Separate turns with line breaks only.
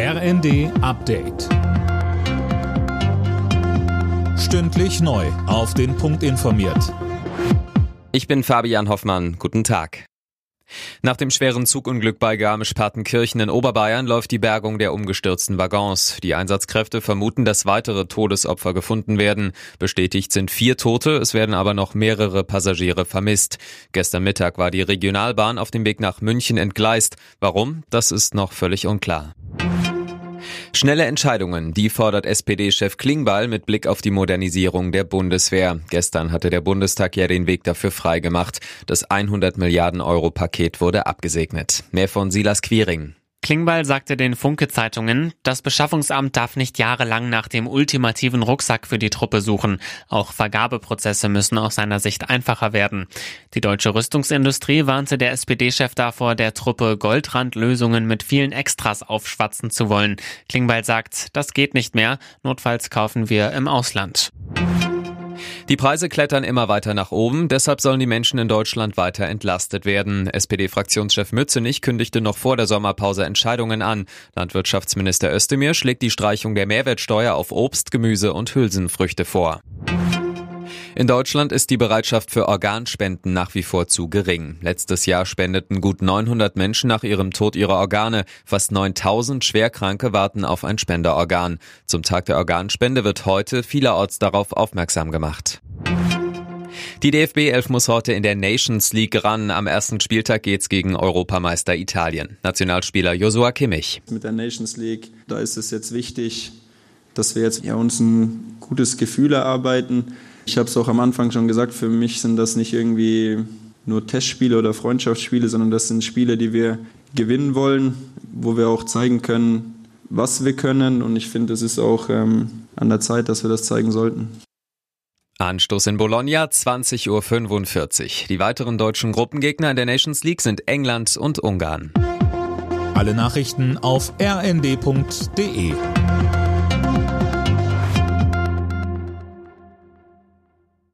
RND Update. Stündlich neu. Auf den Punkt informiert.
Ich bin Fabian Hoffmann. Guten Tag. Nach dem schweren Zugunglück bei Garmisch-Partenkirchen in Oberbayern läuft die Bergung der umgestürzten Waggons. Die Einsatzkräfte vermuten, dass weitere Todesopfer gefunden werden. Bestätigt sind vier Tote, es werden aber noch mehrere Passagiere vermisst. Gestern Mittag war die Regionalbahn auf dem Weg nach München entgleist. Warum? Das ist noch völlig unklar. Schnelle Entscheidungen, die fordert SPD-Chef Klingbeil mit Blick auf die Modernisierung der Bundeswehr. Gestern hatte der Bundestag ja den Weg dafür freigemacht. Das 100 Milliarden Euro Paket wurde abgesegnet. Mehr von Silas Quiring.
Klingbeil sagte den Funke-Zeitungen, das Beschaffungsamt darf nicht jahrelang nach dem ultimativen Rucksack für die Truppe suchen. Auch Vergabeprozesse müssen aus seiner Sicht einfacher werden. Die deutsche Rüstungsindustrie warnte der SPD-Chef davor, der Truppe Goldrandlösungen mit vielen Extras aufschwatzen zu wollen. Klingbeil sagt, das geht nicht mehr, notfalls kaufen wir im Ausland.
Die Preise klettern immer weiter nach oben, deshalb sollen die Menschen in Deutschland weiter entlastet werden. SPD-Fraktionschef Mützenich kündigte noch vor der Sommerpause Entscheidungen an. Landwirtschaftsminister Özdemir schlägt die Streichung der Mehrwertsteuer auf Obst, Gemüse und Hülsenfrüchte vor. In Deutschland ist die Bereitschaft für Organspenden nach wie vor zu gering. Letztes Jahr spendeten gut 900 Menschen nach ihrem Tod ihre Organe. Fast 9000 Schwerkranke warten auf ein Spenderorgan. Zum Tag der Organspende wird heute vielerorts darauf aufmerksam gemacht. Die DFB 11 muss heute in der Nations League ran. Am ersten Spieltag geht's gegen Europameister Italien. Nationalspieler Josua Kimmich.
Mit der Nations League, da ist es jetzt wichtig, dass wir jetzt ja, uns ein gutes Gefühl erarbeiten ich habe es auch am Anfang schon gesagt, für mich sind das nicht irgendwie nur Testspiele oder Freundschaftsspiele, sondern das sind Spiele, die wir gewinnen wollen, wo wir auch zeigen können, was wir können. Und ich finde, es ist auch ähm, an der Zeit, dass wir das zeigen sollten.
Anstoß in Bologna, 20.45 Uhr. Die weiteren deutschen Gruppengegner in der Nations League sind England und Ungarn.
Alle Nachrichten auf rnd.de